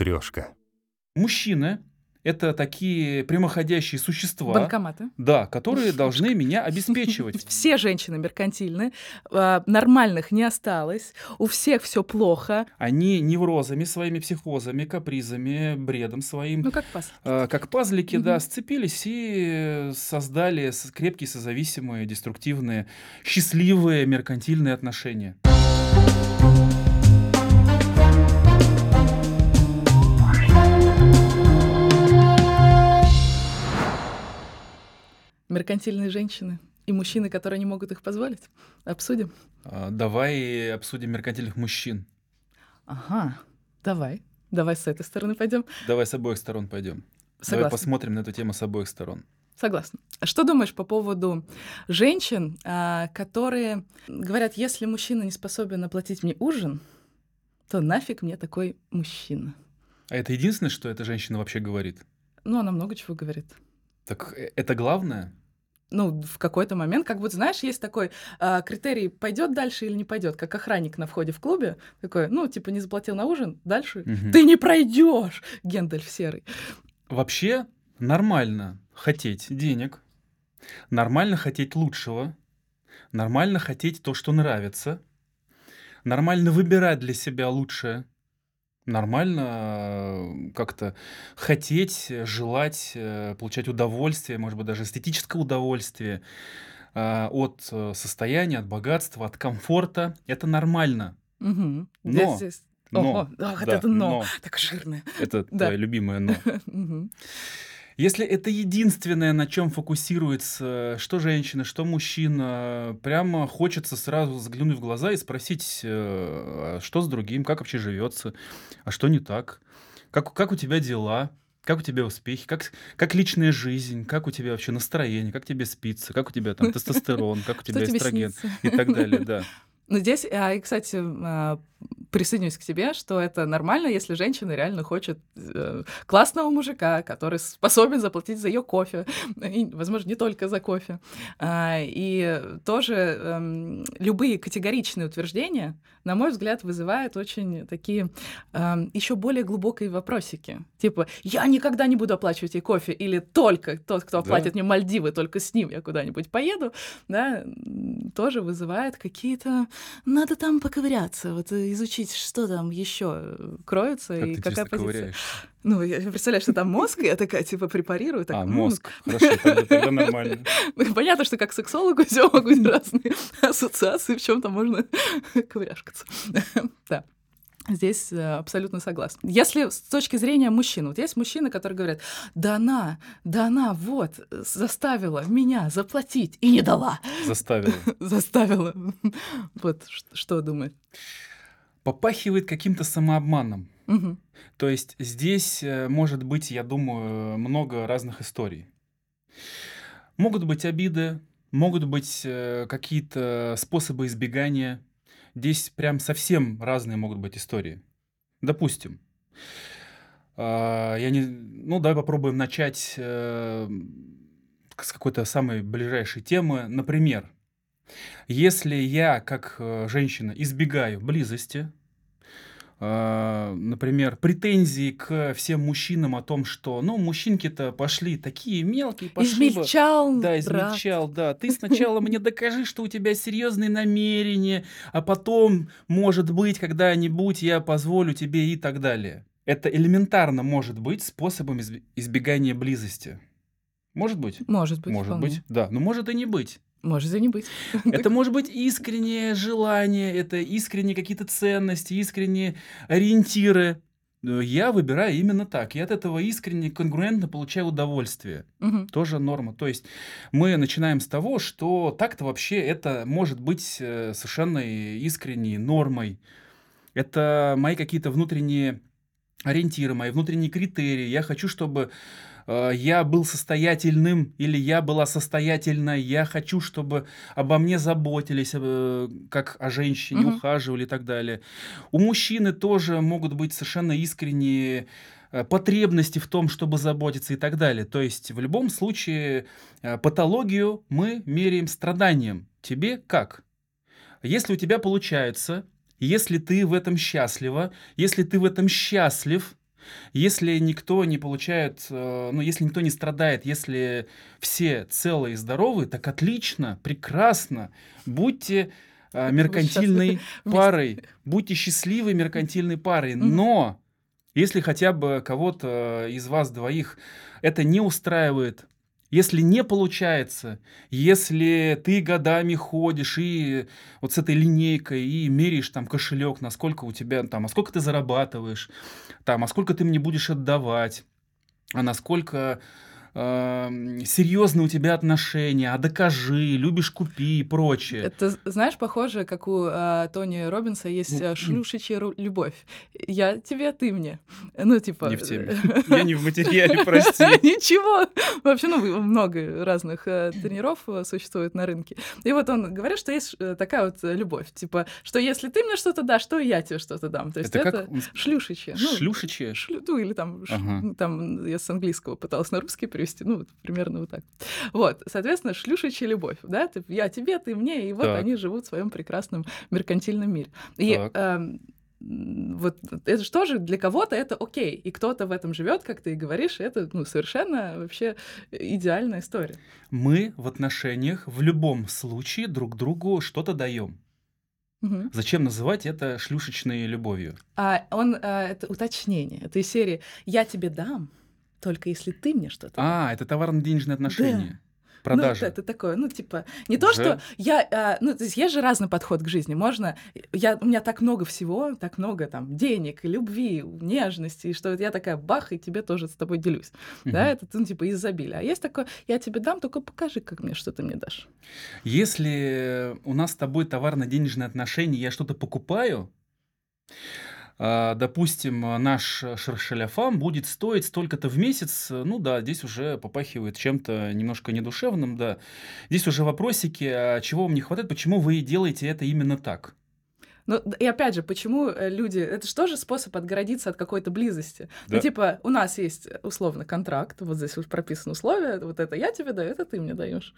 Трешка. Мужчины — это такие прямоходящие существа, Банкоматы. да, которые должны меня обеспечивать. Все женщины меркантильны, а, нормальных не осталось, у всех все плохо. Они неврозами, своими психозами, капризами, бредом своим, Ну как пас. а, как пазлики, да, сцепились и создали крепкие, созависимые, деструктивные, счастливые меркантильные отношения. Меркантильные женщины и мужчины, которые не могут их позволить. Обсудим. А, Давай обсудим меркантильных мужчин. Ага, давай. Давай с этой стороны пойдем. Давай с обоих сторон пойдем. Давай Согласна. посмотрим на эту тему с обоих сторон. Согласна. А Что думаешь по поводу женщин, а, которые говорят, если мужчина не способен оплатить мне ужин, то нафиг мне такой мужчина? А это единственное, что эта женщина вообще говорит? Ну, она много чего говорит. Так э, это главное? Ну, в какой-то момент, как вот, знаешь, есть такой а, критерий, пойдет дальше или не пойдет, как охранник на входе в клубе, такой, ну, типа, не заплатил на ужин, дальше Мгм. ты не пройдешь, Гендальф серый. Вообще нормально хотеть денег, нормально хотеть лучшего, нормально хотеть то, что нравится, нормально выбирать для себя лучшее, нормально э, как-то хотеть, э, желать, э, получать удовольствие, может быть, даже эстетическое удовольствие от состояния, от богатства, от комфорта. Это нормально. Мгм. Но, Здесь- Но, Ого, да, это но, но. так жирное. Это Да. твое любимое «но». Если это единственное, на чем фокусируется что женщина, что мужчина, прямо хочется сразу взглянуть в глаза и спросить, э, а что с другим, как вообще живется, а что не так, как, как у тебя дела, как у тебя успехи, как, как личная жизнь, как у тебя вообще настроение, как тебе спится, как у тебя там тестостерон, как у тебя эстроген и так далее, да. Ну, здесь, а, и, кстати, а, присоединюсь к тебе, что это нормально, если женщина реально хочет э, классного мужика, который способен заплатить за ее кофе, и, возможно, не только за кофе. А, И тоже эм, любые категоричные утверждения, на мой взгляд, вызывают очень такие еще более глубокие вопросики. Типа, я никогда не буду оплачивать ей кофе, или только тот, кто Да. оплатит мне Мальдивы, только с ним я куда-нибудь поеду, да, тоже вызывает какие-то надо там поковыряться, вот э, изучить, что там еще кроется Как и ты какая позиция. Ну, я представляю, что там мозг, я такая, типа, препарирую. Так, А, мозг. Хорошо, тогда, тогда нормально. Понятно, что как сексологу все могут быть разные ассоциации, в чем-то можно ковыряшкаться. Да. Здесь э, абсолютно согласна. Если с точки зрения мужчин, вот есть мужчины, которые говорят, да она, да она вот э, заставила меня заплатить и не дала, Заставил. заставила. Вот что думает. Попахивает каким-то самообманом. Мгм. То есть здесь э, может быть, я думаю, много разных историй. Могут быть обиды, могут быть э, какие-то способы избегания. Здесь прям совсем разные могут быть истории. Допустим, а, я не, ну давай попробуем начать э, с какой-то самой ближайшей темы. Например, если я как э, женщина избегаю близости, а, например, претензии к всем мужчинам о том, что, ну, мужчинки-то пошли такие мелкие, пошли бы. Измельчал, Да, брат. измельчал, да. Ты сначала мне докажи, что у тебя серьезные намерения, а потом, может быть, когда-нибудь я позволю тебе и так далее. Это элементарно может быть способом избегания близости. Может быть? Может быть. может вполне. быть, да. Но может и не быть. Может и не быть. Это может быть искреннее желание, это искренние какие-то ценности, искренние ориентиры. Я выбираю именно так. Я от этого искренне, конгруентно получаю удовольствие. Мгм. Тоже норма. То есть мы начинаем с того, что так-то вообще это может быть э, совершенно искренней нормой. Это мои какие-то внутренние ориентиры, мои внутренние критерии. Я хочу, чтобы я был состоятельным или я была состоятельной. Я хочу, чтобы обо мне заботились, э, как о женщине, Мгм. ухаживали и так далее. У мужчины тоже могут быть совершенно искренние э, потребности в том, чтобы заботиться и так далее. То есть в любом случае э, патологию мы меряем страданием. Тебе как? Если у тебя получается, если ты в этом счастлива, если ты в этом счастлив, Если никто не получает, э, ну, если никто не страдает, если все целые и здоровы, так отлично, прекрасно. Будьте э, меркантильной парой, будьте счастливой меркантильной парой. Но если хотя бы кого-то из вас двоих это не устраивает, если не получается, если ты годами ходишь и вот с этой линейкой и меряешь там кошелек, насколько у тебя там, а сколько ты зарабатываешь, там, а сколько ты мне будешь отдавать, а насколько э, серьезные у тебя отношения, а докажи, любишь купи и прочее. Это, знаешь, похоже, как у э, Тони Робинса есть э, шлюшечья любовь. Я тебе, ты мне. Ну, типа... Не в теме. Я не в материале, прости. Ничего. Вообще, ну, много разных э, тренеров э, существует на рынке. И вот он говорит, что есть э, такая вот любовь. Типа, что если ты мне что-то дашь, то я тебе что-то дам. То есть это, шлюшечья. Ну, шлюшечья? Шлю... Ну, или там, там, я с английского пыталась на русский привести, ну, примерно вот так. Вот, соответственно, шлюшечья любовь, да, ты, я тебе, ты мне, и вот так. они живут в своем прекрасном меркантильном мире. И э, вот это же для кого-то это окей, и кто-то в этом живет, как ты и говоришь, это ну, совершенно вообще идеальная история. Мы в отношениях в любом случае друг другу что-то даем. Угу. Зачем называть это шлюшечной любовью? А он а, это уточнение. Это из серии «Я тебе дам, только если ты мне что-то... А, это товарно-денежные отношения. Да. Продажи. Ну, это такое, ну, типа, не Уже? то, что я, а, ну, то есть есть же разный подход к жизни. Можно, я, у меня так много всего, так много там денег, любви, нежности, и что я такая бах, и тебе тоже с тобой делюсь. Угу. Да, это, ну, типа, изобилие. А есть такое, я тебе дам, только покажи, как мне, что ты мне дашь. Если у нас с тобой товарно-денежные отношения, я что-то покупаю, допустим, наш шершеляфам будет стоить столько-то в месяц, ну да, здесь уже попахивает чем-то немножко недушевным, да. Здесь уже вопросики, а чего вам не хватает, почему вы делаете это именно так? Ну, и опять же, почему э, люди... Это же тоже способ отгородиться от какой-то близости. Ну, да. Ну, типа, у нас есть, условно, контракт, вот здесь уж прописаны условия, вот это я тебе даю, это ты мне даешь.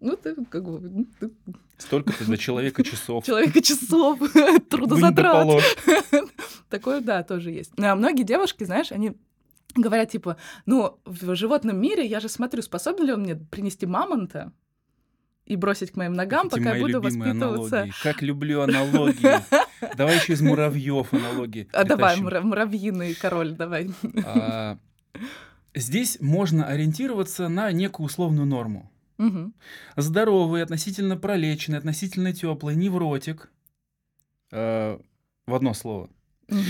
Ну, ты как бы... Ну, ты... Столько-то для человека часов. Человека часов, трудозатрат. Такое, да, тоже есть. А многие девушки, знаешь, они говорят, типа, ну, в животном мире я же смотрю, способен ли он мне принести мамонта, и бросить к моим ногам, Эти пока я буду воспитываться. Аналогии. Как люблю аналогии. Давай еще из муравьев аналогии. А давай, муравьиный король, давай. А, здесь можно ориентироваться на некую условную норму. Угу. Здоровый, относительно пролеченный, относительно теплый, невротик. Э, в одно слово. Угу.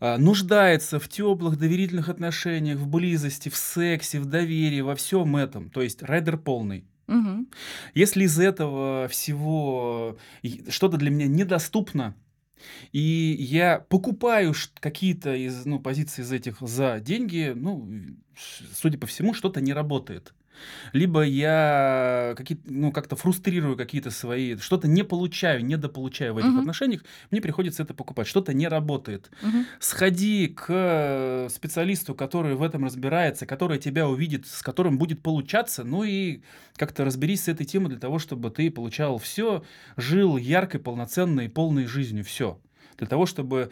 Э, нуждается в теплых, доверительных отношениях, в близости, в сексе, в доверии, во всем этом. То есть райдер полный. Угу. Если из этого всего что-то для меня недоступно, и я покупаю какие-то из ну, позиций из этих за деньги, ну, судя по всему, что-то не работает либо я какие ну, как-то фрустрирую какие-то свои, что-то не получаю, недополучаю в этих угу. отношениях, мне приходится это покупать, что-то не работает. Угу. Сходи к специалисту, который в этом разбирается, который тебя увидит, с которым будет получаться, ну и как-то разберись с этой темой для того, чтобы ты получал все, жил яркой, полноценной, полной жизнью, все. Для того, чтобы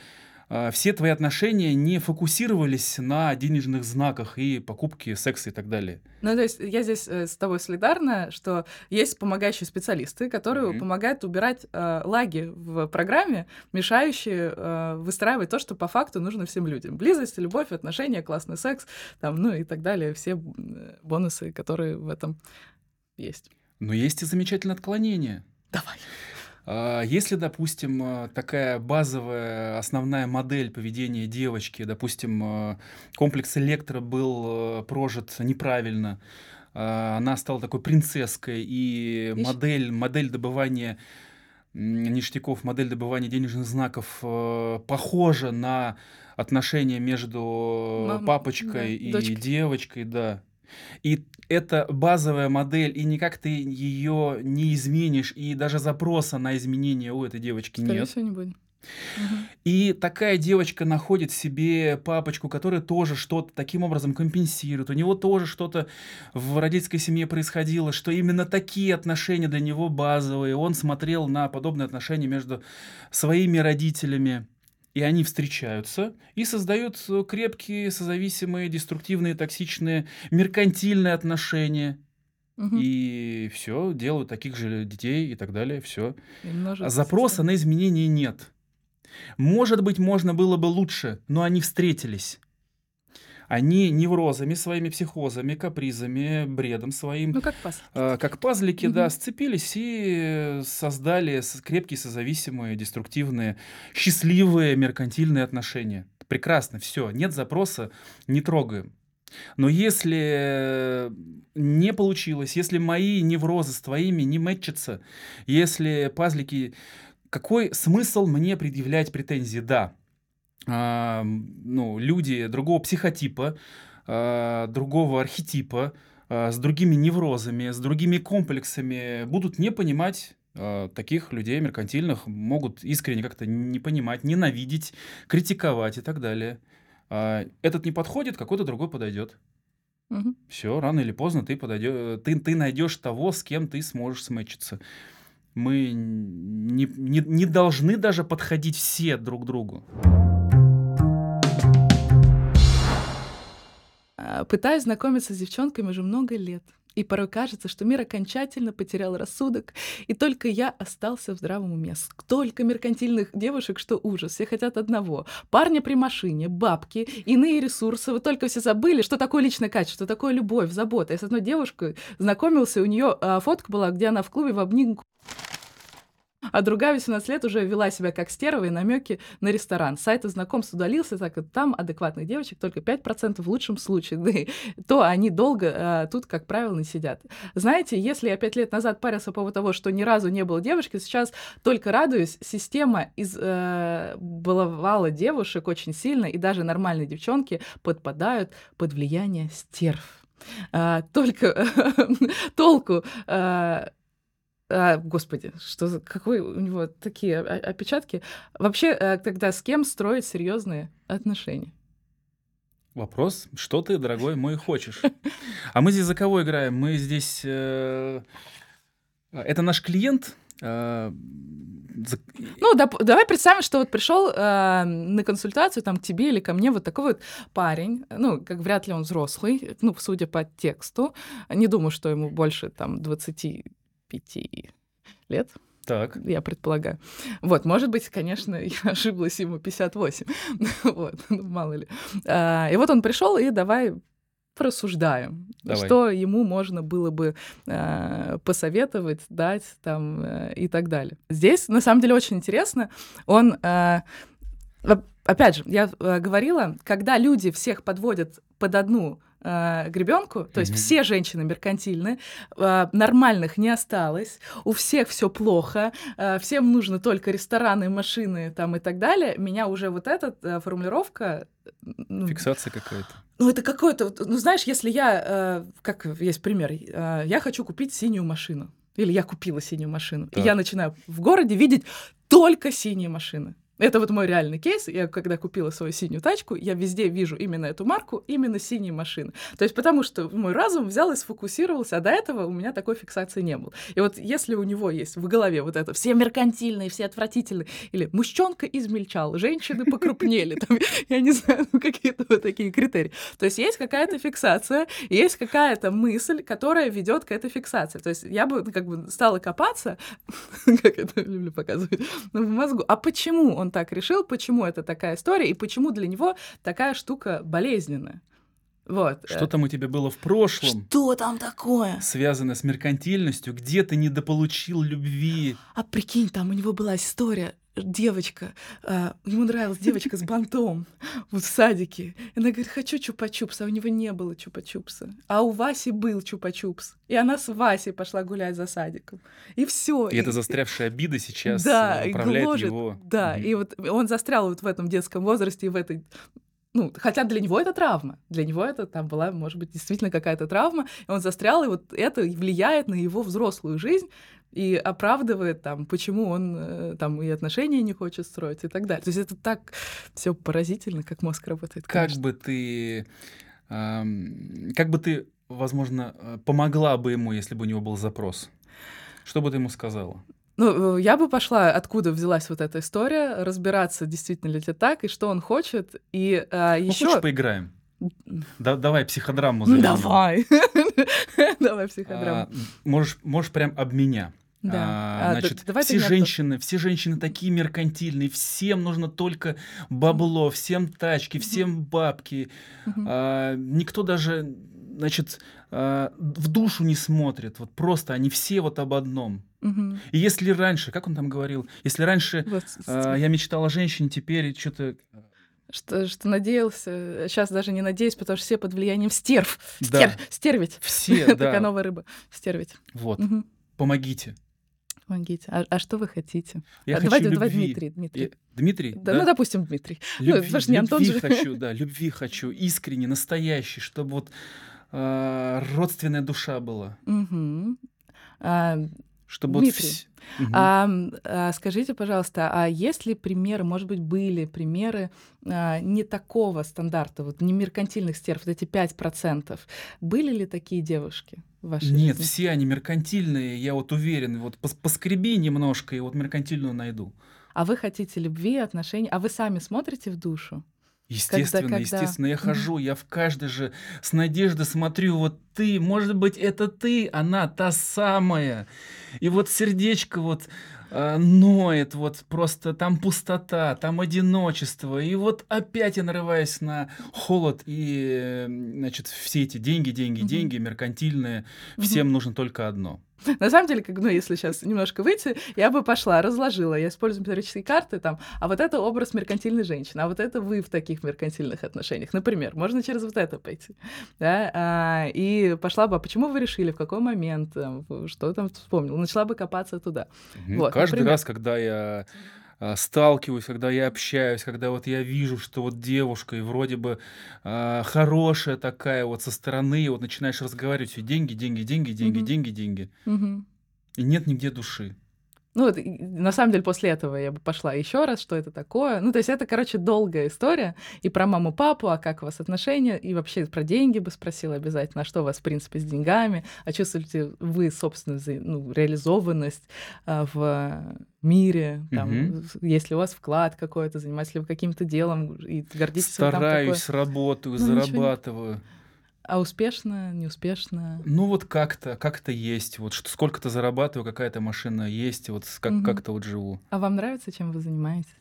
все твои отношения не фокусировались на денежных знаках и покупке секса и так далее. Ну, то есть я здесь э, с тобой солидарна, что есть помогающие специалисты, которые mm-hmm. помогают убирать э, лаги в программе, мешающие э, выстраивать то, что по факту нужно всем людям. Близость, любовь, отношения, классный секс, там, ну и так далее, все э, бонусы, которые в этом есть. Но есть и замечательное отклонение. Давай. А, если, допустим, а, такая базовая основная модель поведения девочки, допустим, а, комплекс электро был прожит неправильно, она стала такой принцесской, и модель, модель добывания ништяков, модель добывания денежных знаков похожа на отношения между Мам, папочкой да, и дочкой. девочкой, да. И это базовая модель, и никак ты ее не изменишь, и даже запроса на изменение у этой девочки Скорее нет. Всего не будет. И такая девочка находит себе папочку, который тоже что-то таким образом компенсирует. У него тоже что-то в родительской семье происходило, что именно такие отношения для него базовые. Он смотрел на подобные отношения между своими родителями. И они встречаются и создают э, крепкие, созависимые, деструктивные, токсичные, меркантильные отношения. Мгм. И все, делают таких же детей и так далее, все. Запроса на изменения нет. Может быть, можно было бы лучше, но они встретились. Они неврозами своими, психозами, капризами, бредом своим, Ну, как пас. э, как пазлики, да, Мгм. сцепились и создали крепкие, созависимые, деструктивные, счастливые меркантильные отношения. Прекрасно, все, нет запроса, не трогаем. Но если не получилось, если мои неврозы с твоими не мэтчатся, если пазлики... Какой смысл мне предъявлять претензии? Да, а, ну, люди другого психотипа, а, другого архетипа, а, с другими неврозами, с другими комплексами будут не понимать таких людей меркантильных, могут искренне как-то не понимать, ненавидеть, критиковать и так далее. Этот не подходит, какой-то другой подойдет. Мгм. Все, рано или поздно ты подойдешь, ты, ты найдешь того, с кем ты сможешь сметчиться. Мы не, не, не должны даже подходить все друг к другу. Пытаюсь знакомиться с девчонками уже много лет. И порой кажется, что мир окончательно потерял рассудок, и только я остался в здравом уме. Столько меркантильных девушек, что ужас. Все хотят одного. Парня при машине, бабки, иные ресурсы. Вы только все забыли, что такое личное качество, что такое любовь, забота. Я с одной девушкой знакомился, у нее фотка была, где она в клубе в обнимку а другая 18 лет уже вела себя как стерва и намеки на ресторан. С сайта знакомств удалился, так как там адекватных девочек только 5% в лучшем случае. Да и то они долго а, тут, как правило, не сидят. Знаете, если я пять лет назад парился по поводу того, что ни разу не было девушки, сейчас только радуюсь, система избаловала девушек очень сильно, и даже нормальные девчонки подпадают под влияние стерв. А, только толку а, а, господи, что за какой у него такие опечатки? Вообще, э, тогда с кем строить серьезные отношения? Вопрос, что ты, дорогой мой, хочешь? А мы здесь за кого играем? Мы здесь... э, Это наш клиент? э, Ну, доп- давай представим, что вот пришел на консультацию там к тебе или ко мне вот такой вот парень, ну, как вряд ли он взрослый, ну, судя по тексту, не думаю, что ему больше там 25 лет. Так, я предполагаю. Вот, может быть, конечно, я ошиблась, ему 58. вот, ну, мало ли. А, и вот он пришел, и давай порассуждаем, Давай. что ему можно было бы а, посоветовать, дать там э, и так далее. Здесь, на самом деле, очень интересно. Он, во- опять же, я э, говорила, когда люди всех подводят под одну а, гребенку, то есть Мгм. все женщины меркантильны, а, нормальных не осталось, у всех все плохо, а, всем нужно только рестораны, машины там и так далее. Меня уже вот эта э, формулировка ну, фиксация какая-то. ну, это какое-то... Ну, знаешь, если я... э, как есть пример. э, я хочу купить синюю машину. Или я купила синюю машину. Так. И я начинаю в городе видеть только синие машины. Это вот мой реальный кейс. Я когда купила свою синюю тачку, я везде вижу именно эту марку, именно синие машины. То есть потому что мой разум взял и сфокусировался, а до этого у меня такой фиксации не было. И вот если у него есть в голове вот это все меркантильные, все отвратительные, или мужчонка измельчал, женщины покрупнели, там, я не знаю, ну, какие-то вот такие критерии. То есть есть какая-то фиксация, есть какая-то мысль, которая ведет к этой фиксации. То есть я бы как бы стала копаться, как это люблю показывать, ну, в мозгу. А почему он так решил, почему это такая история, и почему для него такая штука болезненная? Вот. Что там у тебя было в прошлом, Что там такое? связанное с меркантильностью, где ты недополучил любви? А прикинь, там у него была история. Девочка, а, ему нравилась девочка с бантом вот в садике. И она говорит, хочу чупа-чупс, а у него не было чупа-чупса. А у Васи был чупа-чупс. И она с Васей пошла гулять за садиком. И все. И эта застрявшая обида сейчас да, э, и управляет гложет, его. Да, Мгм. и вот он застрял вот в этом детском возрасте и в этой ну, хотя для него это травма. Для него это там была, может быть, действительно какая-то травма. И он застрял, и вот это влияет на его взрослую жизнь и оправдывает там, почему он э, там и отношения не хочет строить и так далее. То есть это так все поразительно, как мозг работает. Как конечно. бы ты, ам, как бы ты, возможно, э, помогла бы ему, если бы у него был запрос? Что бы ты ему сказала? Ну, э, я бы пошла, откуда взялась вот эта история, разбираться, действительно ли это так, и что он хочет. И а, Ну, еще... хочешь, поиграем? Да, давай психодраму заведем. Давай. Давай психодраму. А, можешь, можешь прям об меня. Да. А, А, значит, давай ты все женщины, все женщины такие меркантильные, всем нужно только бабло, всем тачки, всем бабки. А, никто даже, значит, а, в душу не смотрит. Вот просто они все вот об одном. И если раньше, как он там говорил, если раньше Вот а, я мечтал о женщине, теперь что-то... Что, что надеялся, сейчас даже не надеюсь, потому что все под влиянием стерв. Да. Стер, стервить. Все, Такая да. новая рыба. Стервить. Вот, Мгм. помогите. Помогите. А, а что вы хотите? Я А, хочу давай, давай любви. Дмитрий, Дмитрий. Я- Дмитрий, Да, ну, допустим, Дмитрий. ну, Любви, потому что не Антон любви же. хочу, да, любви хочу, искренне, настоящей, чтобы вот а, родственная душа была, Мгм. А, чтобы вот Дмитрий, вс- Мгм. а, а скажите, пожалуйста, а есть ли примеры, может быть, были примеры а, не такого стандарта, вот не меркантильных стерв, вот эти 5%? Были ли такие девушки в вашей Нет, жизни? все они меркантильные, я вот уверен, вот пос- поскреби немножко, и вот меркантильную найду. А вы хотите любви, отношений, а вы сами смотрите в душу? Естественно, когда? естественно, я хожу, я в каждой же с надеждой смотрю, вот ты, может быть, это ты, она та самая. И вот сердечко вот а, ноет, вот просто там пустота, там одиночество. И вот опять я нарываюсь на холод и, э, значит, все эти деньги, деньги, деньги, меркантильные. Всем нужно только одно. На самом деле, как, ну, если сейчас немножко выйти, я бы пошла, разложила, я использую метафорические карты, там, а вот это образ меркантильной женщины, а вот это вы в таких меркантильных отношениях. Например, можно через вот это пойти, да, а, и пошла бы, а почему вы решили, в какой момент, там, что там вспомнил, начала бы копаться туда. Мгм. Вот, Каждый например. раз, когда я а, сталкиваюсь, когда я общаюсь, когда вот я вижу, что вот девушка и вроде бы а, хорошая такая вот со стороны, и вот начинаешь разговаривать, все деньги, деньги, деньги, деньги, Мгм. деньги, деньги, Мгм. и нет нигде души. Ну, вот, на самом деле, после этого я бы пошла еще раз, что это такое. Ну, то есть это, короче, долгая история. И про маму-папу, а как у вас отношения, и вообще про деньги бы спросила обязательно, а что у вас, в принципе, с деньгами, а чувствуете вы, собственно, ну, реализованность а, в мире, там, с- есть ли у вас вклад какой-то, занимаетесь ли вы каким-то делом, и гордитесь ли вы там Стараюсь, такое. работаю, Ну, ничего зарабатываю. А успешно, неуспешно? Ну вот как-то, как-то есть, вот что сколько-то зарабатываю, какая-то машина есть, вот как, Мгм. как-то вот живу. А вам нравится, чем вы занимаетесь?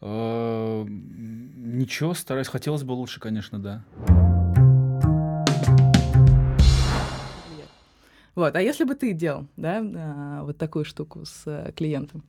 А, Ничего, стараюсь, хотелось бы лучше, конечно, да. Вот, а если бы ты делал, да, а, вот такую штуку с э, клиентом?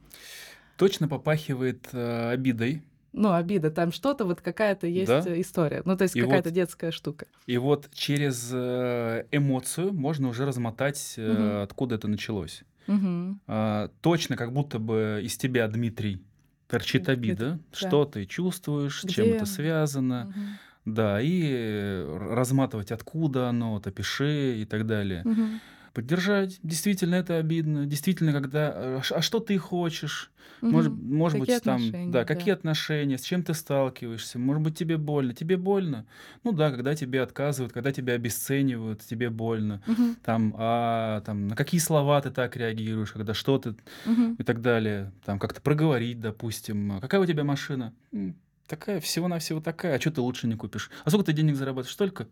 Точно попахивает э, обидой. Ну, обида, там что-то, вот какая-то есть Да. э, история. Ну, то есть И какая-то вот- детская штука. И вот через э, эмоцию можно уже размотать, Мгм. откуда это началось. Мгм. А, точно, как будто бы из тебя, Дмитрий, торчит обида. да. Что ты чувствуешь, с чем Где? это связано. Мгм. Да, и разматывать, откуда оно, вот, опиши и так далее. Мгм. Поддержать. Действительно, это обидно. Действительно, когда... э, ш- А что ты хочешь? Может, Мгм. может Какие быть, там, да, да. какие отношения, с чем ты сталкиваешься, может быть, тебе больно. Тебе больно? Ну да, когда тебе отказывают, когда тебя обесценивают, тебе больно. Мгм. Там, а, там, на какие слова ты так реагируешь, когда что ты Мгм. и так далее. Там, как-то проговорить, допустим. А Какая у тебя машина? «М, Такая, всего-навсего такая. А что ты лучше не купишь? А сколько ты денег зарабатываешь? Столько?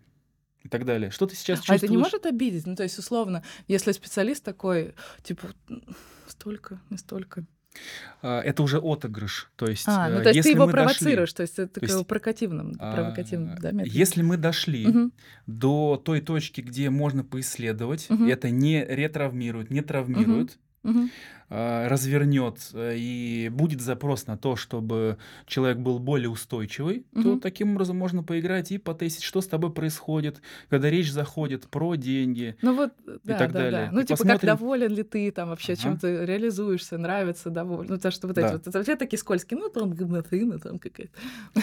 И так далее. Что ты сейчас А чувствуешь? это не может обидеть? Ну, то есть, условно, если специалист такой, типа, «М, столько, не столько. А, Это уже отыгрыш. То есть, А, ну, э, то есть ты его мы дошли- провоцируешь, то есть это То есть, такой провокативным, а, да, методом? Если мы дошли Мгм. до той точки, где можно поисследовать, и это не ретравмирует, не травмирует, Мгм. Развернет э, и будет запрос на то, чтобы человек был более устойчивый, то Мгм. таким образом можно поиграть и потестить, что с тобой происходит, когда речь заходит про деньги. Ну вот, да, так да, далее. да. Ну, И типа, как посмотрим. доволен ли ты там вообще, Ага. чем ты реализуешься, нравится, доволен. Ну, то, что вот эти Да. вот, это вообще такие скользкие, ну, там говнотына там какая-то.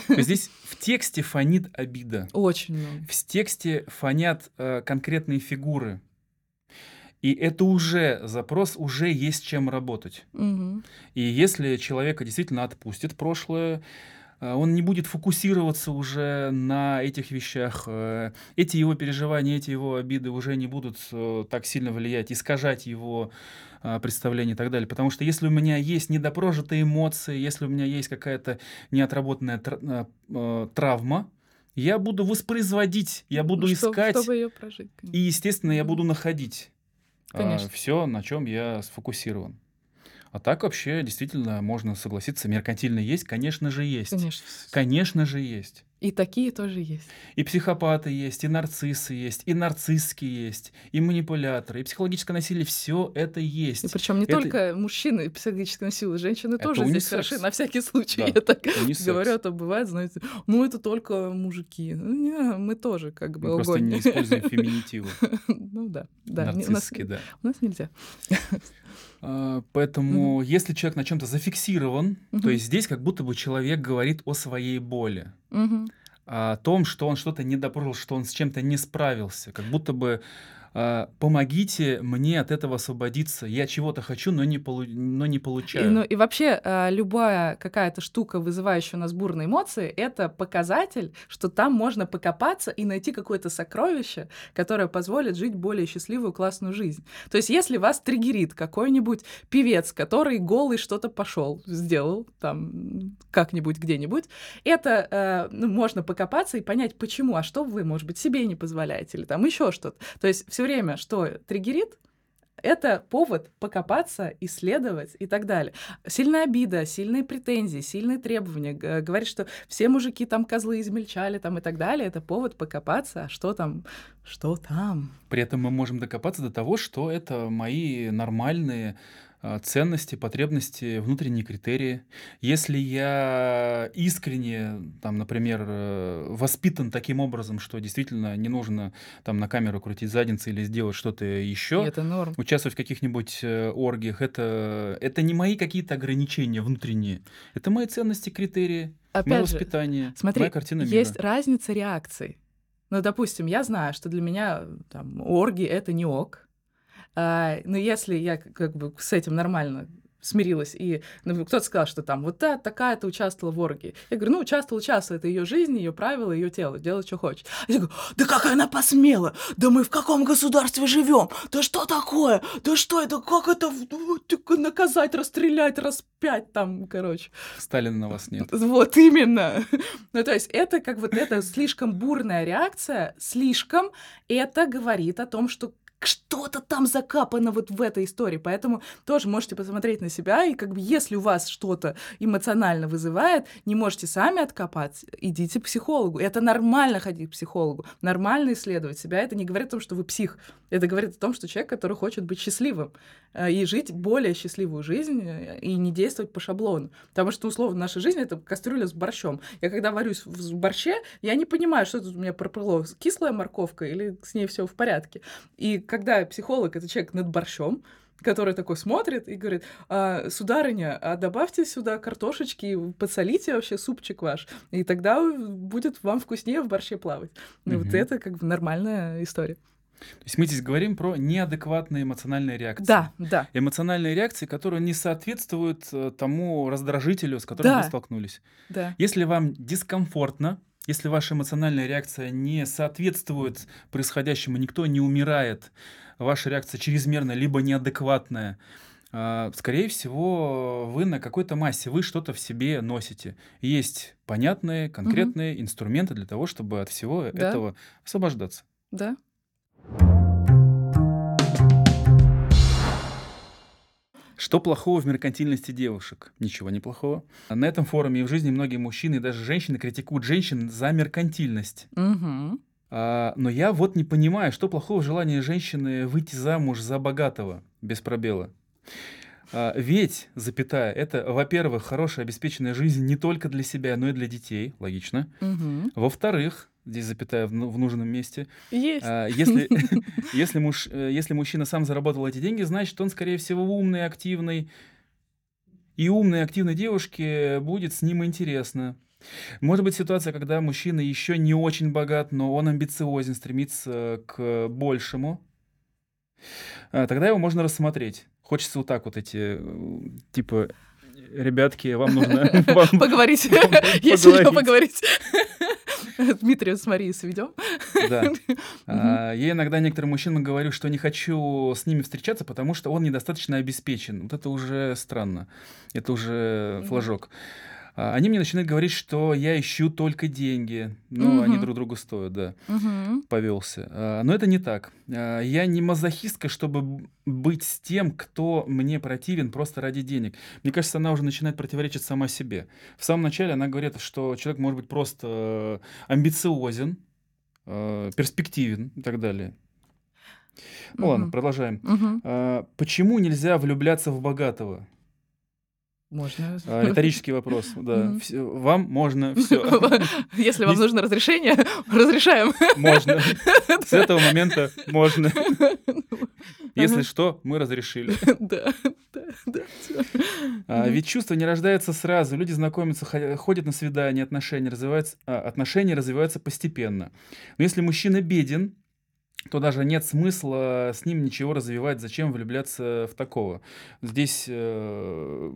То Здесь в тексте фонит обида. Очень много. В тексте фонят э, конкретные фигуры. И это уже запрос, уже есть чем работать. Мгм. И если человека действительно отпустит прошлое, а, он не будет фокусироваться уже на этих вещах. Э, эти его переживания, эти его обиды уже не будут э, так сильно влиять, искажать его представление и так далее. Потому что если у меня есть недопрожитые эмоции, если у меня есть какая-то неотработанная травма, я буду воспроизводить, я буду Что- искать, Чтобы ее прожить. и, естественно, я буду находить Конечно. все, на чем я сфокусирован. А так вообще действительно можно согласиться, меркантильно есть, конечно же есть. Конечно. Конечно же есть. И такие тоже есть. И психопаты есть, и нарциссы есть, и нарцисски есть, и манипуляторы, и психологическое насилие, все это есть. И причем не Это- только мужчины психологически насилуют, женщины Это тоже здесь унисекс. хороши, на всякий случай. Да, Я так унисекс. говорю, а то бывает, знаете, ну это только мужики. Ну, не, мы тоже как бы Мы просто не используем феминитивы. Ну да, да. Нарциссские, да. У нас нельзя. А, Поэтому, если человек на чем-то зафиксирован, то Мгм. есть здесь как будто бы человек говорит о своей боли. Мгм. о том, что он что-то не допрожил, что он с чем-то не справился. Как будто бы помогите мне от этого освободиться. Я чего-то хочу, но не, полу- но не И, получаю. ну, и вообще а, любая какая-то штука, вызывающая у нас бурные эмоции, это показатель, что там можно покопаться и найти какое-то сокровище, которое позволит жить более счастливую, классную жизнь. То есть, если вас триггерит какой-нибудь певец, который голый что-то пошел, сделал там как-нибудь где-нибудь, это э, ну, можно покопаться и понять, почему, а что вы, может быть, себе не позволяете, или там еще что-то. То есть все время, что триггерит, это повод покопаться, исследовать и так далее. Сильная обида, сильные претензии, сильные требования. Говорит, что все мужики там козлы измельчали там и так далее. Это повод покопаться, а что там, что там. При этом мы можем докопаться до того, что это мои нормальные ценности, потребности, внутренние критерии. Если я искренне, там, например, э, воспитан таким образом, что действительно не нужно там на камеру крутить задницы или сделать что-то еще, это норм. участвовать в каких-нибудь э, оргиях, это, это не мои какие-то ограничения внутренние. Это мои ценности, критерии, мое Опять же, воспитание, смотри, моя картина мира. есть разница реакций. Ну, допустим, я знаю, что для меня там орги — это не ок. А, но если я как бы с этим нормально смирилась, и ну, кто-то сказал, что там вот та, такая-то участвовала в оргии. Я говорю, ну, участвовала, участвовала, это ее жизнь, ее правила, ее тело, делать, что хочет. А я говорю, да как она посмела? Да мы в каком государстве живем? Да что такое? Да что это? Как это ну, наказать, расстрелять, распять там, короче. Сталина на вас нет. Вот именно. Ну, то есть это как вот эта слишком бурная реакция, слишком это говорит о том, что что-то там закапано вот в этой истории. Поэтому тоже можете посмотреть на себя, и как бы если у вас что-то эмоционально вызывает, не можете сами откопать, идите к психологу. Это нормально ходить к психологу, нормально исследовать себя. Это не говорит о том, что вы псих. Это говорит о том, что человек, который хочет быть счастливым э, и жить более счастливую жизнь э, и не действовать по шаблону. Потому что, условно, наша жизнь — это кастрюля с борщом. Я когда варюсь в борще, я не понимаю, что тут у меня проплыло, кислая морковка или с ней все в порядке. И когда психолог — это человек над борщом, который такой смотрит и говорит, а, сударыня, а добавьте сюда картошечки, подсолите вообще супчик ваш, и тогда будет вам вкуснее в борще плавать. Ну, Вот Мгм. это как бы нормальная история. То есть мы здесь говорим про неадекватные эмоциональные реакции. Да, да. Эмоциональные реакции, которые не соответствуют э, тому раздражителю, с которым Да. вы столкнулись. Да. Если вам дискомфортно, если ваша эмоциональная реакция не соответствует происходящему, никто не умирает, ваша реакция чрезмерная либо неадекватная, а, скорее всего, вы на какой-то массе, вы что-то в себе носите. Есть понятные, конкретные инструменты для того, чтобы от всего Да. этого освобождаться. Да. Что плохого в меркантильности девушек? Ничего не плохого. На этом форуме и в жизни многие мужчины и даже женщины критикуют женщин за меркантильность. Мгм. А, но я вот не понимаю, что плохого в желании женщины выйти замуж за богатого, без пробела. А, ведь, запятая, это, во-первых, хорошая обеспеченная жизнь не только для себя, но и для детей, логично. Мгм. Во-вторых, здесь запятая в, ну- в нужном месте, Есть. а, если, если, муж, э, если мужчина сам заработал эти деньги, значит, он, скорее всего, умный, активный. И умной, активной девушке будет с ним интересно. Может быть ситуация, когда мужчина еще не очень богат, но он амбициозен, стремится к большему. А, Тогда его можно рассмотреть. Хочется вот так вот эти, э, типа, ребятки, вам нужно... Поговорить. чем поговорить. Дмитрия с Марией сведем. Да. А, Я иногда некоторым мужчинам говорю, что не хочу с ними встречаться, потому что он недостаточно обеспечен. Вот это уже странно. Это уже флажок. А, Они мне начинают говорить, что я ищу только деньги. Ну, они Мгм. друг другу стоят, да. Мгм. Повелся. А, Но это не так. А, Я не мазохистка, чтобы быть с тем, кто мне противен просто ради денег. Мне кажется, она уже начинает противоречить сама себе. В самом начале она говорит, что человек может быть просто э, амбициозен, э, перспективен и так далее. Ну ладно, Мгм. продолжаем. А, Почему нельзя влюбляться в богатого? Можно. А, Риторический вопрос. Да. Вам можно все. Если вам нужно разрешение, разрешаем. Можно. С этого момента можно. Если что, мы разрешили. Да, да, да. А, ведь чувства не рождаются сразу. Люди знакомятся, хо- ходят на свидания, отношения развиваются, а, отношения развиваются постепенно. Но если мужчина беден, то даже нет смысла с ним ничего развивать. Зачем влюбляться в такого? Здесь, э,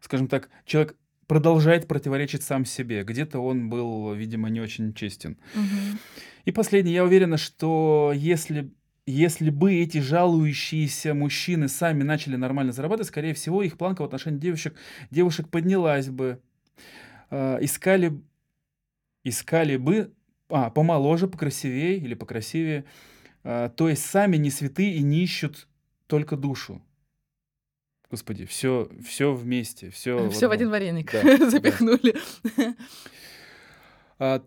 скажем так, человек продолжает противоречить сам себе. Где-то он был, видимо, не очень честен. Мгм. И последнее. Я уверена, что если, если бы эти жалующиеся мужчины сами начали нормально зарабатывать, скорее всего, их планка в отношении девушек, девушек поднялась бы. А, искали, искали бы а, помоложе, покрасивее или покрасивее. А, то есть сами не святые и не ищут только душу. Господи, все, все вместе, все. Все в один вареник Да, да. запихнули. А,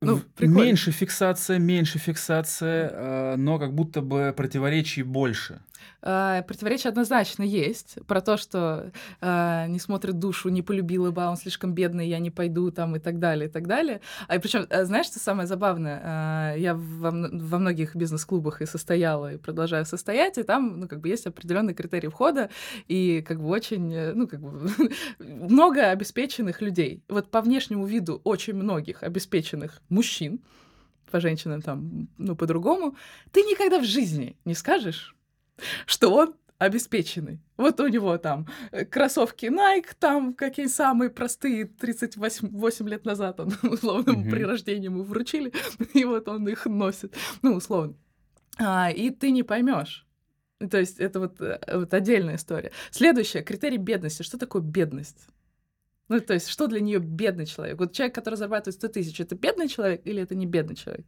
Ну, прикольно. меньше фиксация, меньше фиксация, а, но как будто бы противоречий больше. А, Противоречие однозначно есть про то, что а, не смотрит душу, не полюбила бы, а он слишком бедный, я не пойду там и так далее, и так далее. А причем, знаешь, что самое забавное? А, Я во, во многих бизнес-клубах и состояла, и продолжаю состоять, и там, ну, как бы есть определенные критерии входа, и как бы очень, э, ну, как бы много обеспеченных людей. Вот по внешнему виду очень многих обеспеченных мужчин, по женщинам там, ну, по-другому, ты никогда в жизни не скажешь, что он обеспеченный. Вот у него там э, кроссовки Nike, там какие самые простые 38 8 лет назад он, условно, Мгм. при рождении ему вручили, и вот он их носит, ну, условно. А, и ты не поймешь. То есть это вот, э, вот отдельная история. Следующее, критерий бедности. Что такое бедность? Ну, то есть, что для нее бедный человек? Вот человек, который зарабатывает 100 тысяч, это бедный человек или это не бедный человек?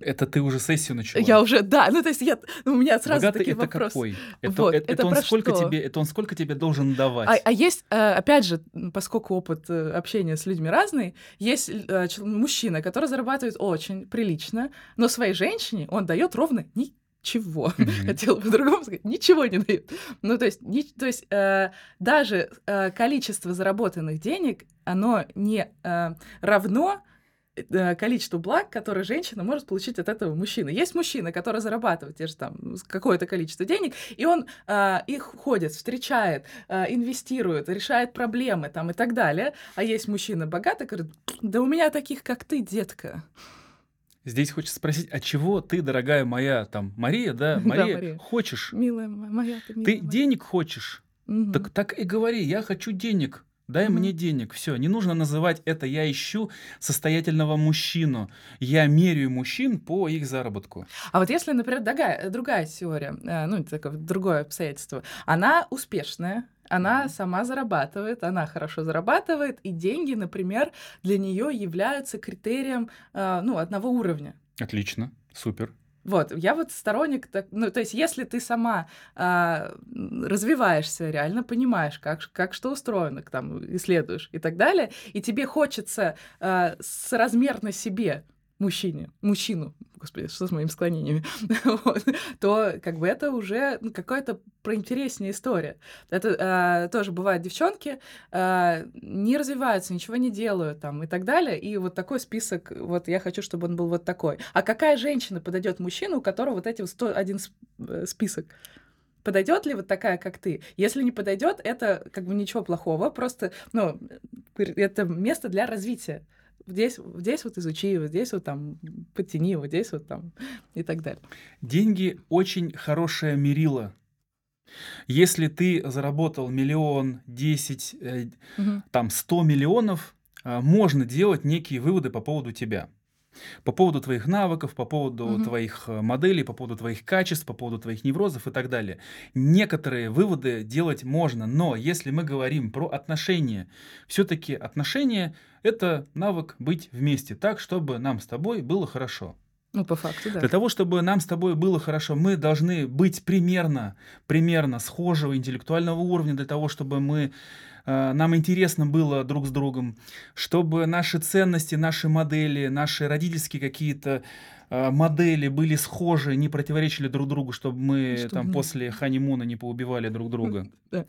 Это ты уже сессию начала. Я уже, да, ну, то есть, я, у меня сразу Богатый такие это вопросы. какой? Это, Вот, это, это он сколько что? тебе, это он сколько тебе должен давать? А, а есть, э, опять же, поскольку опыт э, общения с людьми разный, есть э, мужчина, который зарабатывает очень прилично, но своей женщине он дает ровно ничего. Мгм. Хотела по-другому сказать, ничего не дает. Ну, то есть, ни- то есть э, даже э, количество заработанных денег, оно не э, равно э, количеству благ, которые женщина может получить от этого мужчины. Есть мужчина, который зарабатывает те же там какое-то количество денег, и он а, их ходит, встречает, а, инвестирует, решает проблемы там и так далее. А есть мужчина богатый, говорит, да у меня таких, как ты, детка. Здесь хочется спросить, а чего ты, дорогая моя, там, Мария, да, Да, Мария, Мария. хочешь? Милая мо- моя, ты, Ты милая моя». денег хочешь? Мгм. Так, так и говори, я хочу денег. Дай Мгм. мне денег. Все, не нужно называть это я ищу состоятельного мужчину. Я меряю мужчин по их заработку. А вот если, например, другая, другая теория, э, ну, такое другое обстоятельство, она успешная, она Мгм. сама зарабатывает, она хорошо зарабатывает, и деньги, например, для нее являются критерием, э, ну, одного уровня. Отлично, супер. Вот, я вот сторонник, так, ну, то есть, если ты сама а, развиваешься, реально понимаешь, как, как что устроено, там, исследуешь и так далее, и тебе хочется а, соразмерно себе мужчине, мужчину, господи, что с моими склонениями, Вот, то как бы это уже ну, какая-то проинтереснее история. Это а, тоже бывают девчонки, а, не развиваются, ничего не делают там и так далее, и вот такой список, вот я хочу, чтобы он был вот такой. А какая женщина подойдет мужчину, у которого вот эти вот 101 сп- э, список? Подойдет ли вот такая, как ты? Если не подойдет, это как бы ничего плохого, просто, ну, это место для развития. Здесь, здесь вот изучи, вот здесь вот там подтяни, вот здесь вот там и так далее. Деньги очень хорошее мерило. Если ты заработал миллион, десять, э, Мгм. там 100 миллионов, а, можно делать некие выводы по поводу тебя. По поводу твоих навыков, по поводу Мгм. твоих э, моделей, по поводу твоих качеств, по поводу твоих неврозов и так далее. Некоторые выводы делать можно, но если мы говорим про отношения, все-таки отношения это навык быть вместе так, чтобы нам с тобой было хорошо. Ну, по факту, да. Для того, чтобы нам с тобой было хорошо, мы должны быть примерно, примерно схожего интеллектуального уровня для того, чтобы мы, нам интересно было друг с другом, чтобы наши ценности, наши модели, наши родительские какие-то э, модели были схожи, не противоречили друг другу, чтобы мы Чтобы там после ханимуна не поубивали друг друга.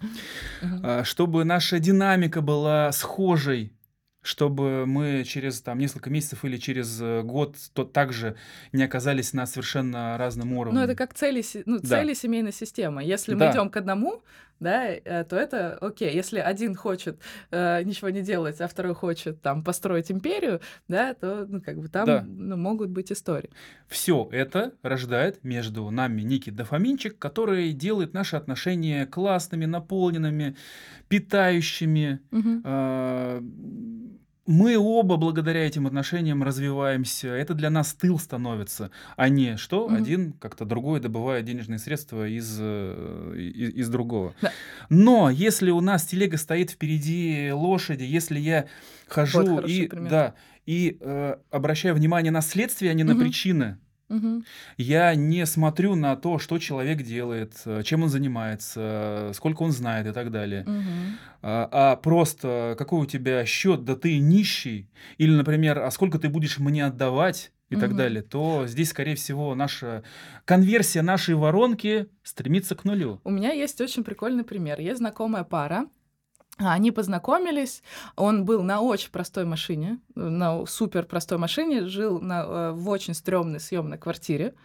А, чтобы наша динамика была схожей, чтобы мы через там несколько месяцев или через э, год то также не оказались на совершенно разном Ну, уровне. это как цели, ну, Да. цели семейной системы. Если мы идем к одному, да, э, то это окей. Если один хочет э, ничего не делать, а второй хочет там построить империю, да, то ну, как бы там Да. ну, могут быть истории. Все это рождает между нами некий дофаминчик, который делает наши отношения классными, наполненными, питающими. Мгм. А, Мы оба благодаря этим отношениям развиваемся. Это для нас тыл становится, а не что Мгм. один как-то другой добывает денежные средства из, э, из, из другого. Да. Но если у нас телега стоит впереди лошади, если я хожу хороший и, пример. да, и э, обращаю внимание на следствие, а не на Мгм. причины, Я не смотрю на то, что человек делает, э, чем он занимается, сколько он знает и так далее а а просто какой у тебя счет, да ты нищий, или, например, а сколько ты будешь мне отдавать и так Мгм. далее, то здесь, скорее всего, наша конверсия нашей воронки стремится к нулю. У меня есть очень прикольный пример. Есть знакомая пара. Они познакомились, он был на очень простой машине, на супер простой машине, жил на, э, в очень стрёмной съемной квартире.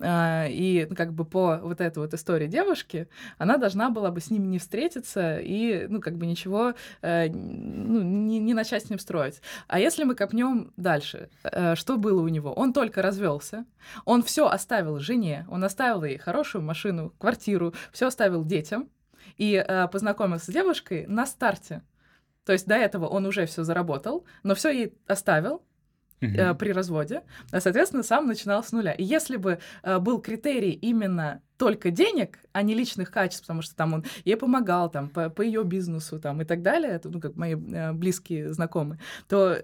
А, И как бы по вот этой вот истории девушки, она должна была бы с ним не встретиться и, ну, как бы ничего, э, ну, не, не начать с ним строить. А если мы копнем дальше, э, что было у него? Он только развелся, он все оставил жене, он оставил ей хорошую машину, квартиру, все оставил детям и э, познакомился с девушкой на старте. То есть до этого он уже все заработал, но все ей оставил, э, при разводе, а, соответственно, сам начинал с нуля. И если бы э, был критерий именно только денег, а не личных качеств, потому что там он ей помогал там по, по ее бизнесу там и так далее, это, ну как мои э, близкие знакомые, то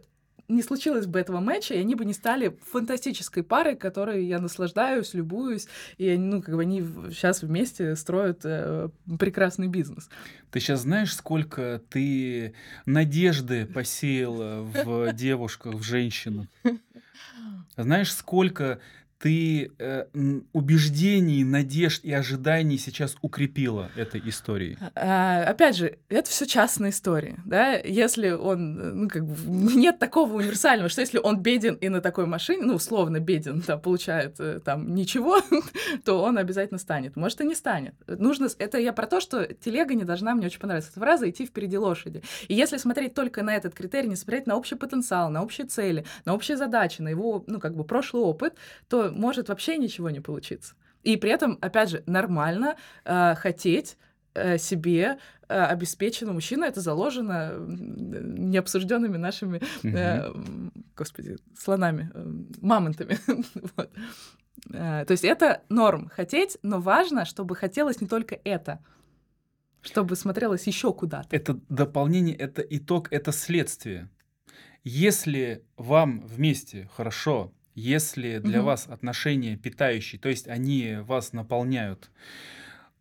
не случилось бы этого матча, и они бы не стали фантастической парой, которой я наслаждаюсь, любуюсь, и они, ну как бы они сейчас вместе строят э, прекрасный бизнес. Ты сейчас знаешь, сколько ты надежды посеяла в девушках, в женщинах? Знаешь, сколько ты э, убеждений, надежд и ожиданий сейчас укрепила этой историей? А, опять же, это все частная история, да. Если он, ну как бы нет такого универсального, что если он беден и на такой машине, ну условно беден, да, получает э, там ничего, то он обязательно станет. Может и не станет. Нужно, это я про то, что телега не должна мне очень понравиться. Эта фраза идти впереди лошади. И если смотреть только на этот критерий, не смотреть на общий потенциал, на общие цели, на общие задачи, на его, ну как бы прошлый опыт, то может вообще ничего не получиться. И при этом, опять же, нормально э, хотеть э, себе э, обеспеченного мужчину. Это заложено необсужденными нашими, э, господи, слонами, э, мамонтами. Вот. Э, То есть это норм хотеть, но важно, чтобы хотелось не только это, чтобы смотрелось еще куда-то. Это дополнение, это итог, это следствие. Если вам вместе хорошо, если для Мгм. вас отношения питающие, то есть они вас наполняют,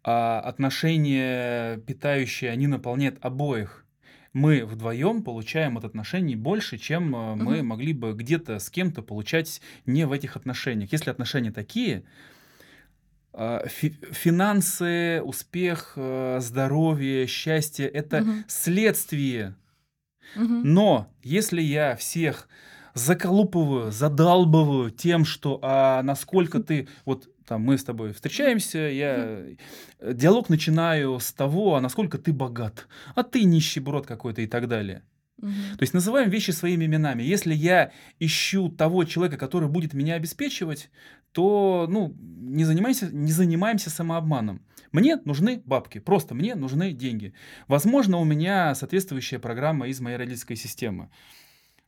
а отношения питающие, они наполняют обоих, мы вдвоем получаем от отношений больше, чем э, мы могли бы где-то с кем-то получать не в этих отношениях. Если отношения такие, а, фи- финансы, успех, э, здоровье, счастье это Мгм. следствие. Мгм. Но если я всех заколупываю, задалбываю тем, что а насколько ты вот там мы с тобой встречаемся, я диалог начинаю с того, а насколько ты богат, а ты нищеброд какой-то и так далее. То есть называем вещи своими именами. Если я ищу того человека, который будет меня обеспечивать, то ну, не, занимаемся, не занимаемся самообманом. Мне нужны бабки, просто мне нужны деньги. Возможно, у меня соответствующая программа из моей родительской системы.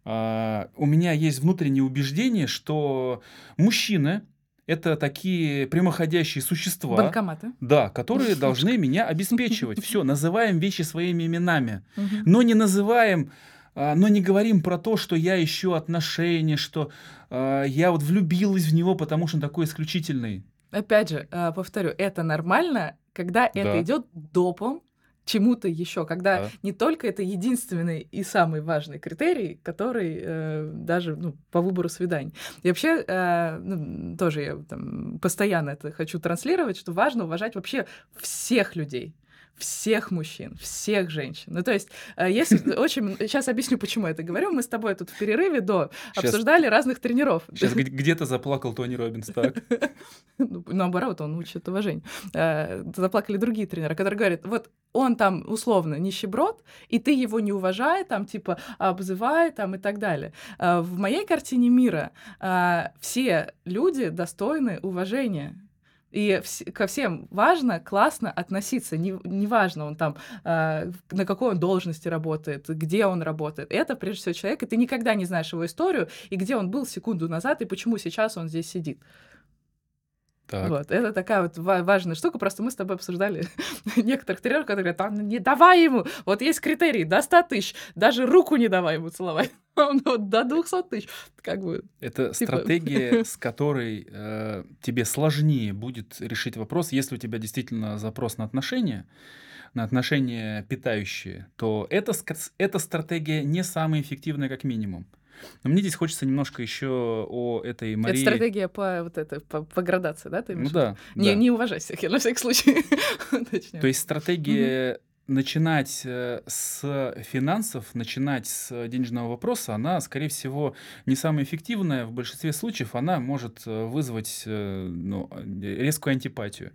Uh, у меня есть внутреннее убеждение, что мужчины это такие прямоходящие существа. Банкоматы. Да, которые должны меня обеспечивать. Все, называем вещи своими именами. Но не называем а, но не говорим про то, что я ищу отношения, что э, я вот влюбилась в него, потому что он такой исключительный. Опять же, повторю, это нормально, когда да. это идет допом чему-то еще, когда да. не только это единственный и самый важный критерий, который э, даже ну, по выбору свиданий. И вообще э, ну, тоже я там, постоянно это хочу транслировать, что важно уважать вообще всех людей всех мужчин, всех женщин. Ну, то есть, э, если очень... Сейчас объясню, почему я это говорю. Мы с тобой тут в перерыве до сейчас, обсуждали разных тренеров. Сейчас где-то заплакал Тони Робинс, так? Ну, наоборот, он учит уважение. Э, заплакали другие тренеры, которые говорят, вот он там условно нищеброд, и ты его не уважай, там типа обзывай там и так далее. Э, в моей картине мира все люди достойны уважения и вс- ко всем важно классно относиться. Не, неважно, он там, э, на какой он должности работает, где он работает. Это, прежде всего, человек, и ты никогда не знаешь его историю, и где он был секунду назад, и почему сейчас он здесь сидит. Так. Вот, это такая вот важная штука. Просто мы с тобой обсуждали некоторых тренеров, которые говорят, не давай ему, вот есть критерий, до 100 тысяч, даже руку не давай ему целовать. Он вот до 200 тысяч, как бы. Это типа... стратегия, с которой э, тебе сложнее будет решить вопрос, если у тебя действительно запрос на отношения, на отношения питающие, то эта, эта стратегия не самая эффективная как минимум. Но мне здесь хочется немножко еще о этой Марии. Это стратегия по вот это по, по градации, да? Ты ну да. Не, да. не уважай всех, я на всякий случай. То есть стратегия начинать э, с финансов, начинать с денежного вопроса, она, скорее всего, не самая эффективная. В большинстве случаев она может э, вызвать э, ну, резкую антипатию.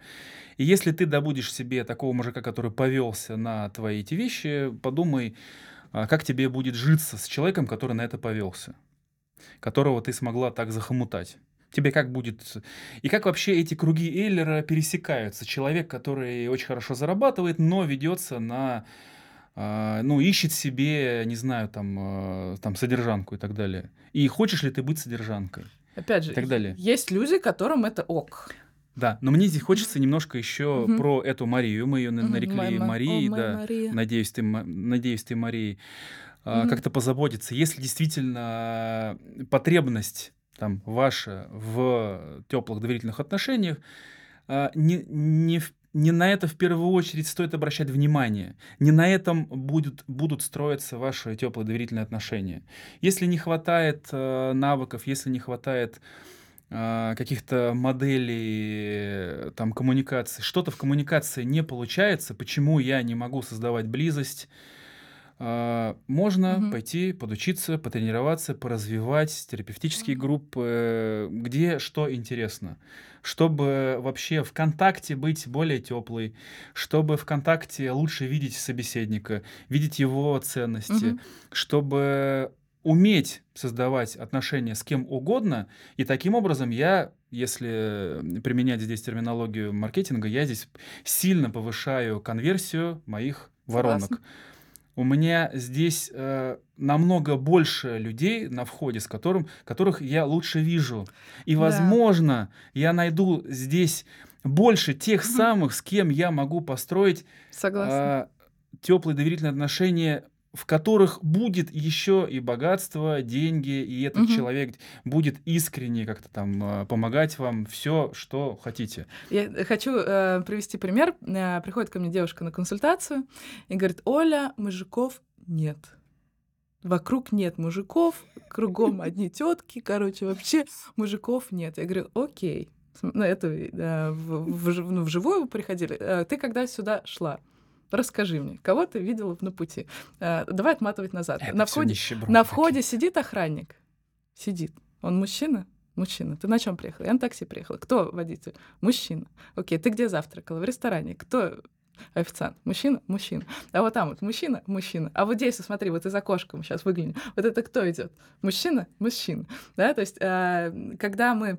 И если ты добудешь себе такого мужика, который повелся на твои эти вещи, подумай, как тебе будет житься с человеком, который на это повелся, которого ты смогла так захомутать. Тебе как будет... И как вообще эти круги Эйлера пересекаются? Человек, который очень хорошо зарабатывает, но ведется на... А, ну, ищет себе, не знаю, там, а, там, содержанку и так далее. И хочешь ли ты быть содержанкой? Опять же, и так далее. есть люди, которым это ок. Да, но мне здесь хочется немножко еще угу. про эту Марию. Мы ее угу. нарекли Ма- Марией, да. Мария. Надеюсь, ты, надеюсь, ты Марией. Угу. как-то позаботиться. Если действительно потребность там ваша в теплых доверительных отношениях, а, не, не, не на это в первую очередь стоит обращать внимание. Не на этом будет, будут строиться ваши теплые доверительные отношения. Если не хватает э, навыков, если не хватает а, каких-то моделей там коммуникации, что-то в коммуникации не получается, почему я не могу создавать близость, а, можно угу. пойти подучиться, потренироваться, поразвивать терапевтические группы, где что интересно, чтобы вообще в контакте быть более теплый, чтобы в контакте лучше видеть собеседника, видеть его ценности, угу. чтобы уметь создавать отношения с кем угодно, и таким образом я, если применять здесь терминологию маркетинга, я здесь сильно повышаю конверсию моих воронок. Согласна. У меня здесь э, намного больше людей на входе, с которым, которых я лучше вижу. И, возможно, да. я найду здесь больше тех самых, с кем я могу построить э, теплые доверительные отношения в которых будет еще и богатство, деньги, и этот угу. человек будет искренне как-то там э, помогать вам все, что хотите. Я хочу э, привести пример. Э, приходит ко мне девушка на консультацию и говорит: Оля, мужиков нет. Вокруг нет мужиков, кругом одни тетки, короче, вообще мужиков нет. Я говорю, окей. Ну, это э, в, в, ну, вживую приходили. Э, ты когда сюда шла? Расскажи мне, кого ты видела на пути? Э, давай отматывать назад. Это на входе, на входе сидит охранник. Сидит. Он мужчина? Мужчина. Ты на чем приехал? Я на такси приехала. Кто водитель? Мужчина. Окей, ты где завтракала? В ресторане. Кто официант. Мужчина, мужчина. А вот там вот мужчина, мужчина. А вот здесь, смотри, вот из окошка мы сейчас выглянем. Вот это кто идет? Мужчина, мужчина. Да, то есть, э, когда мы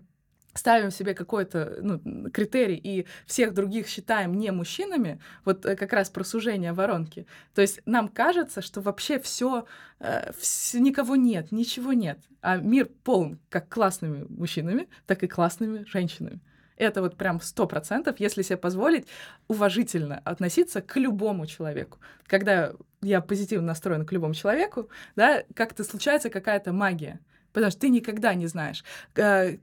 ставим себе какой-то ну, критерий и всех других считаем не мужчинами, вот э, как раз про сужение воронки. То есть нам кажется, что вообще все, э, никого нет, ничего нет, а мир полон как классными мужчинами, так и классными женщинами. Это вот прям сто процентов, если себе позволить уважительно относиться к любому человеку. Когда я позитивно настроена к любому человеку, да, как-то случается какая-то магия. Потому что ты никогда не знаешь, э,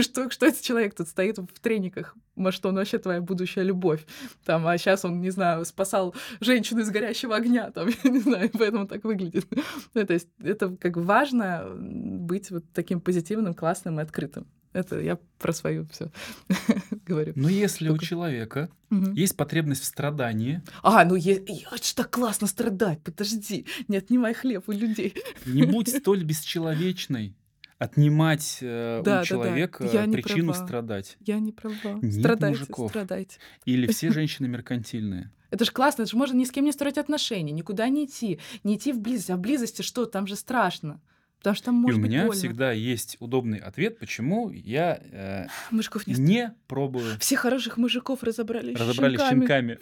что, что этот человек тут стоит в трениках. Может, он вообще твоя будущая любовь. Там, а сейчас он, не знаю, спасал женщину из горящего огня. Там, я не знаю, поэтому так выглядит. Ну, то есть это как важно быть вот таким позитивным, классным и открытым. Это я про свою все говорю. Но если Только... у человека угу. есть потребность в страдании... А, ну я, я что классно страдать, подожди, не отнимай хлеб у людей. Не будь столь бесчеловечной отнимать э, да, у человека да, да. причину права. страдать. Я не права. Нет страдайте, мужиков. страдайте. Или все женщины меркантильные. Это же классно, это же можно ни с кем не строить отношения, никуда не идти, не идти в близость. А в близости что? Там же страшно. Потому что там может И у меня больно. всегда есть удобный ответ, почему я э, Мужиков не, не пробую. Все хороших мужиков разобрали Разобрали с щенками.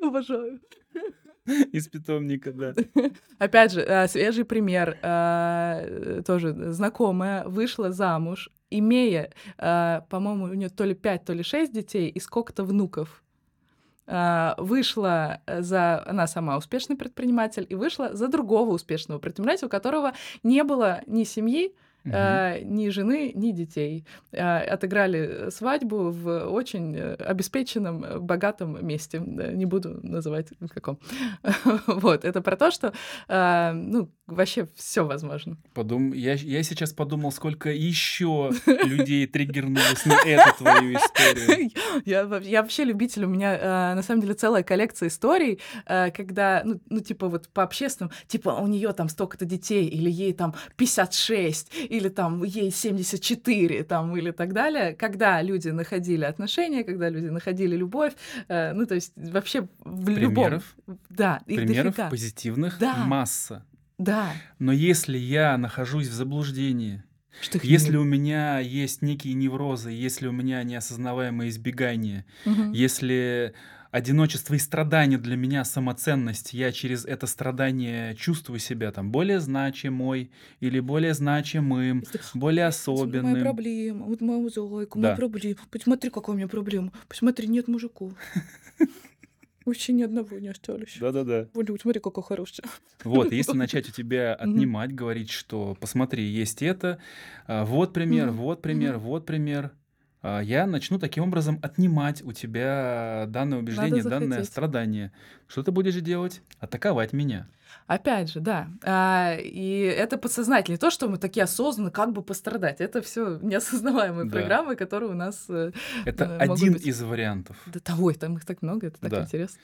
Обожаю. Из питомника, да. Опять же, э, свежий пример. Э, тоже знакомая вышла замуж, имея, э, по-моему, у нее то ли пять, то ли шесть детей и сколько-то внуков. А, вышла за... Она сама успешный предприниматель и вышла за другого успешного предпринимателя, у которого не было ни семьи, угу. ни жены, ни детей. А, отыграли свадьбу в очень э, обеспеченном, э, богатом месте. Не буду называть в каком. вот, это про то, что ну, вообще все возможно. Подум... Я, я сейчас подумал, сколько еще людей триггернулось на эту твою историю. Я, я вообще любитель, у меня на самом деле целая коллекция историй, когда, ну, ну типа вот по общественным, типа у нее там столько-то детей, или ей там 56, или там ей 74, там, или так далее, когда люди находили отношения, когда люди находили любовь, э, ну, то есть вообще в Примеров? любом... Да, их Примеров дофига. позитивных да. масса. Да. Но если я нахожусь в заблуждении, что если не... у меня есть некие неврозы, если у меня неосознаваемое избегание, угу. если одиночество и страдание для меня самоценность. Я через это страдание чувствую себя там более значимой или более значимым, более особенным. Моя проблема, вот моя моя да. проблема. Посмотри, какая у меня проблема. Посмотри, нет мужиков. Вообще ни одного не осталось. Да-да-да. Вот, смотри, какой хороший. Вот, если начать у тебя отнимать, говорить, что посмотри, есть это, а, вот пример, вот пример, вот пример, я начну таким образом отнимать у тебя данное убеждение, данное страдание. Что ты будешь делать? Атаковать меня. Опять же, да. А, и это подсознательно. Не то, что мы такие осознанно, как бы пострадать. Это все неосознаваемые да. программы, которые у нас. Э, это э, один быть... из вариантов. Да, ой, там их так много, это так да. интересно.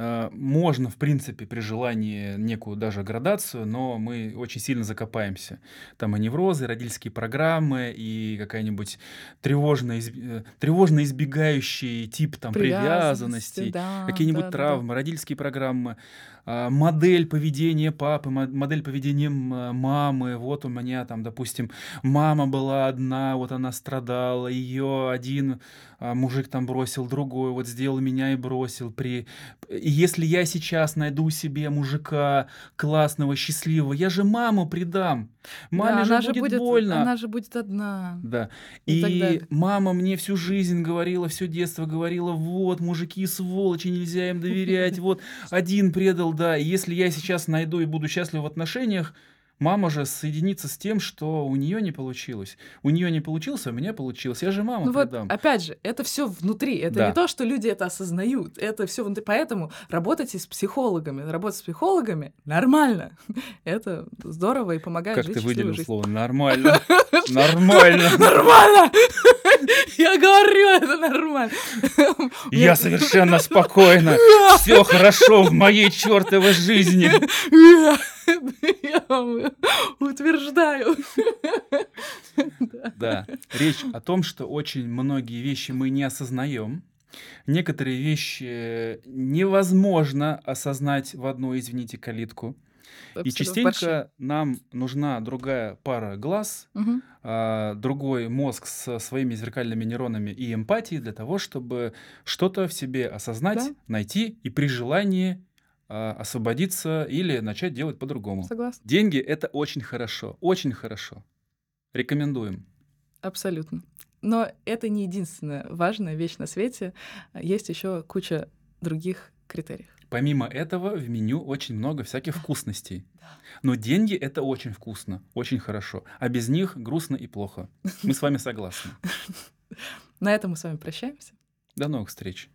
А, можно, в принципе, при желании некую даже градацию, но мы очень сильно закопаемся. Там и неврозы, родительские программы, и какая-нибудь тревожно, изb... Э, тревожно избегающий тип там, привязанности, да, какие-нибудь да, травмы, да. родительские программы. А, модель поведения папы, модель поведения мамы. Вот у меня там, допустим, мама была одна, вот она страдала, ее один а, мужик там бросил, другой вот сделал меня и бросил. При... Если я сейчас найду себе мужика классного, счастливого, я же маму предам. Маме да, же, она будет же будет больно. Она же будет одна. Да. И, и мама мне всю жизнь говорила, все детство говорила, вот, мужики сволочи, нельзя им доверять, вот, один предал, да, и если я сейчас найду и буду счастлив в отношениях, Мама же соединится с тем, что у нее не получилось. У нее не получилось, а у меня получилось. Я же мама ну предам. Вот, опять же, это все внутри. Это да. не то, что люди это осознают. Это все внутри. Поэтому работайте с психологами. Работать с психологами нормально. Это здорово и помогает как жить ты выделил жизнь. слово нормально? Нормально. Нормально! Я говорю, это нормально. Я совершенно спокойно. Все хорошо в моей чертовой жизни. Я вам утверждаю. Да. Речь о том, что очень многие вещи мы не осознаем. Некоторые вещи невозможно осознать в одну, извините, калитку. И частенько нам нужна другая пара глаз, Мгм. а, другой мозг со своими зеркальными нейронами и эмпатией для того, чтобы что-то в себе осознать, Да. найти и при желании а, освободиться или начать делать по-другому. Согласна. Деньги это очень хорошо, очень хорошо. Рекомендуем. Абсолютно. Но это не единственная важная вещь на свете. Есть еще куча других критериев. Помимо этого в меню очень много всяких вкусностей. Но деньги это очень вкусно, очень хорошо. А без них грустно и плохо. Мы с вами согласны. На этом мы с вами прощаемся. До новых встреч.